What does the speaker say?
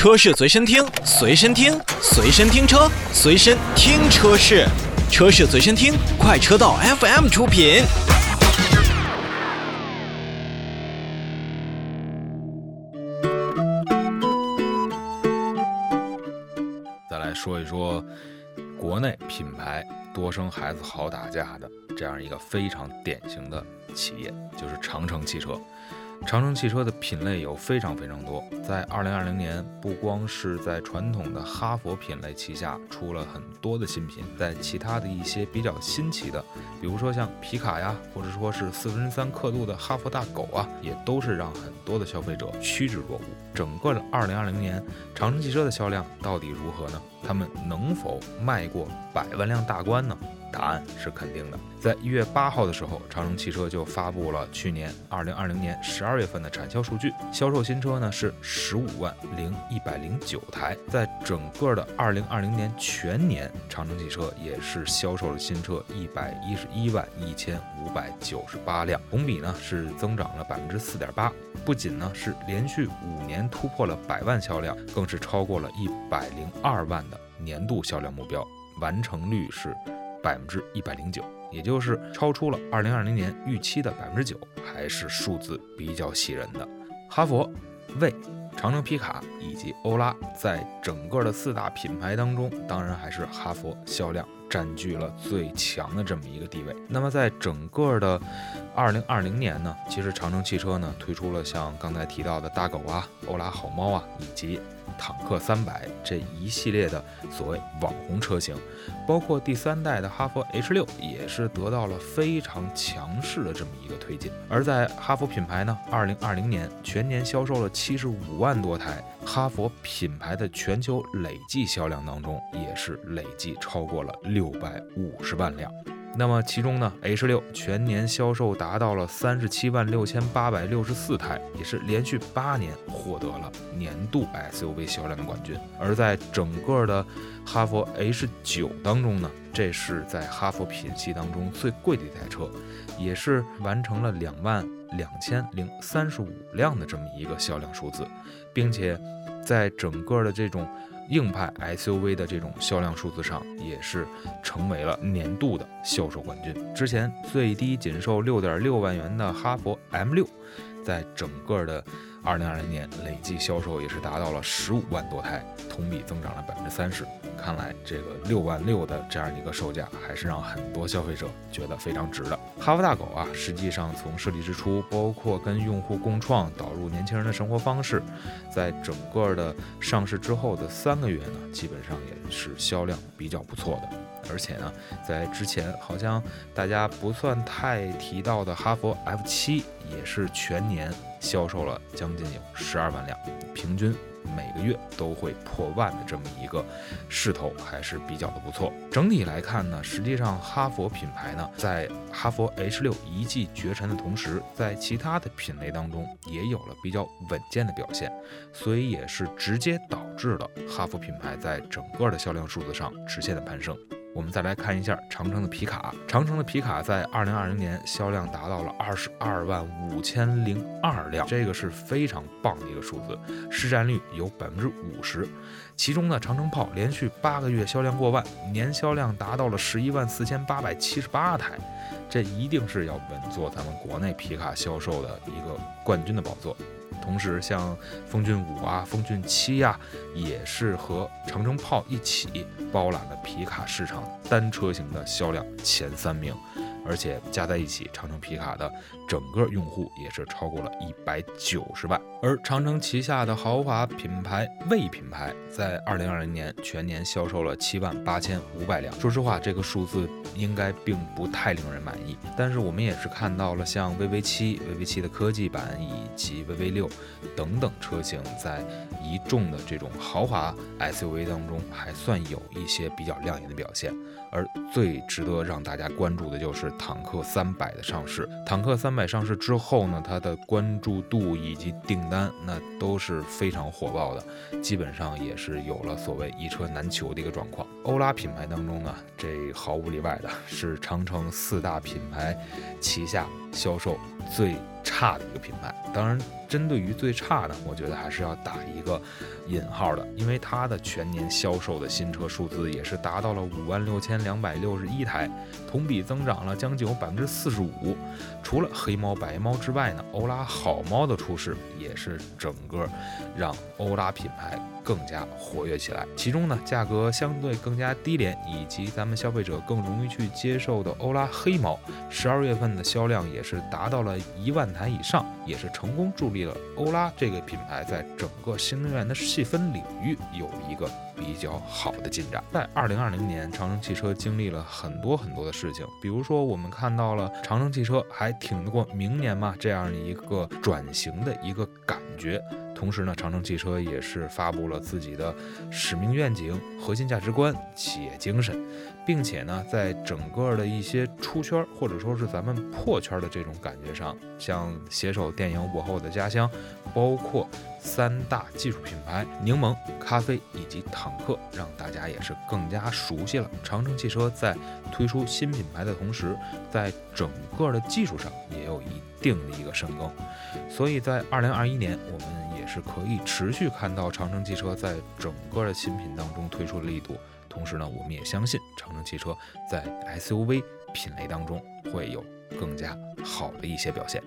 车市随身听，随身听，随身听车，随身听车市，车市随身听，快车道 FM 出品。再来说一说国内品牌多生孩子好打架的这样一个非常典型的企业，就是长城汽车。长城汽车的品类有非常非常多，在二零二零年，不光是在传统的哈佛品类旗下出了很多的新品，在其他的一些比较新奇的，比如说像皮卡呀，或者说是四分之三刻度的哈佛大狗啊，也都是让很多的消费者趋之若鹜。整个的二零二零年，长城汽车的销量到底如何呢？他们能否迈过百万辆大关呢？答案是肯定的。在一月八号的时候，长城汽车就发布了去年二零二零年十二月份的产销数据，销售新车呢是十五万零一百零九台。在整个的二零二零年全年，长城汽车也是销售了新车一百一十一万一千五百九十八辆，同比呢是增长了百分之四点八。不仅呢是连续五年突破了百万销量，更是超过了一百零二万年度销量目标，完成率是。百分之一百零九，也就是超出了二零二零年预期的百分之九，还是数字比较喜人的。哈佛、魏、长城皮卡以及欧拉在整个的四大品牌当中，当然还是哈佛销量占据了最强的这么一个地位。那么在整个的二零二零年呢，其实长城汽车呢推出了像刚才提到的大狗啊、欧拉好猫啊，以及。坦克三百这一系列的所谓网红车型，包括第三代的哈佛 H 六，也是得到了非常强势的这么一个推进。而在哈弗品牌呢，二零二零年全年销售了七十五万多台，哈弗品牌的全球累计销量当中，也是累计超过了六百五十万辆。那么其中呢，H 六全年销售达到了三十七万六千八百六十四台，也是连续八年获得了年度 SUV 销量的冠军。而在整个的哈佛 H 九当中呢，这是在哈佛品系当中最贵的一台车，也是完成了两万两千零三十五辆的这么一个销量数字，并且在整个的这种。硬派 SUV 的这种销量数字上，也是成为了年度的销售冠军。之前最低仅售六点六万元的哈佛 M 六，在整个的。二零二零年累计销售也是达到了十五万多台，同比增长了百分之三十。看来这个六万六的这样一个售价，还是让很多消费者觉得非常值的。哈佛大狗啊，实际上从设计之初，包括跟用户共创，导入年轻人的生活方式，在整个的上市之后的三个月呢，基本上也是销量比较不错的。而且呢，在之前好像大家不算太提到的哈佛 F 七，也是全年销售了将近有十二万辆，平均每个月都会破万的这么一个势头，还是比较的不错。整体来看呢，实际上哈佛品牌呢，在哈佛 H 六一骑绝尘的同时，在其他的品类当中也有了比较稳健的表现，所以也是直接导致了哈佛品牌在整个的销量数字上直线的攀升。我们再来看一下长城的皮卡，长城的皮卡在二零二零年销量达到了二十二万五千零二辆，这个是非常棒的一个数字，市占率有百分之五十。其中呢，长城炮连续八个月销量过万，年销量达到了十一万四千八百七十八台，这一定是要稳坐咱们国内皮卡销售的一个冠军的宝座。同时，像风骏五啊、风骏七呀，也是和长城炮一起包揽了皮卡市场单车型的销量前三名。而且加在一起，长城皮卡的整个用户也是超过了一百九十万。而长城旗下的豪华品牌魏品牌，在二零二零年全年销售了七万八千五百辆。说实话，这个数字应该并不太令人满意。但是我们也是看到了，像 VV 七、VV 七的科技版以及 VV 六等等车型，在一众的这种豪华 SUV 当中，还算有一些比较亮眼的表现。而最值得让大家关注的就是坦克三百的上市。坦克三百上市之后呢，它的关注度以及订单那都是非常火爆的，基本上也是有了所谓一车难求的一个状况。欧拉品牌当中呢，这毫无例外的是长城四大品牌旗下销售最差的一个品牌。当然。针对于最差的，我觉得还是要打一个引号的，因为它的全年销售的新车数字也是达到了五万六千两百六十一台，同比增长了将近有百分之四十五。除了黑猫白猫之外呢，欧拉好猫的出世也是整个让欧拉品牌更加活跃起来。其中呢，价格相对更加低廉，以及咱们消费者更容易去接受的欧拉黑猫，十二月份的销量也是达到了一万台以上，也是成功助力欧拉这个品牌在整个新能源的细分领域有一个比较好的进展。在二零二零年，长城汽车经历了很多很多的事情，比如说我们看到了长城汽车还挺得过明年嘛这样的一个转型的一个感觉。同时呢，长城汽车也是发布了自己的使命愿景、核心价值观、企业精神，并且呢，在整个的一些出圈或者说是咱们破圈的这种感觉上，像携手电影《我和我的家乡》，包括三大技术品牌柠檬、咖啡以及坦克，让大家也是更加熟悉了。长城汽车在推出新品牌的同时，在整个的技术上也有一定的一个深耕，所以在二零二一年，我们。是可以持续看到长城汽车在整个的新品当中推出的力度，同时呢，我们也相信长城汽车在 SUV 品类当中会有更加好的一些表现。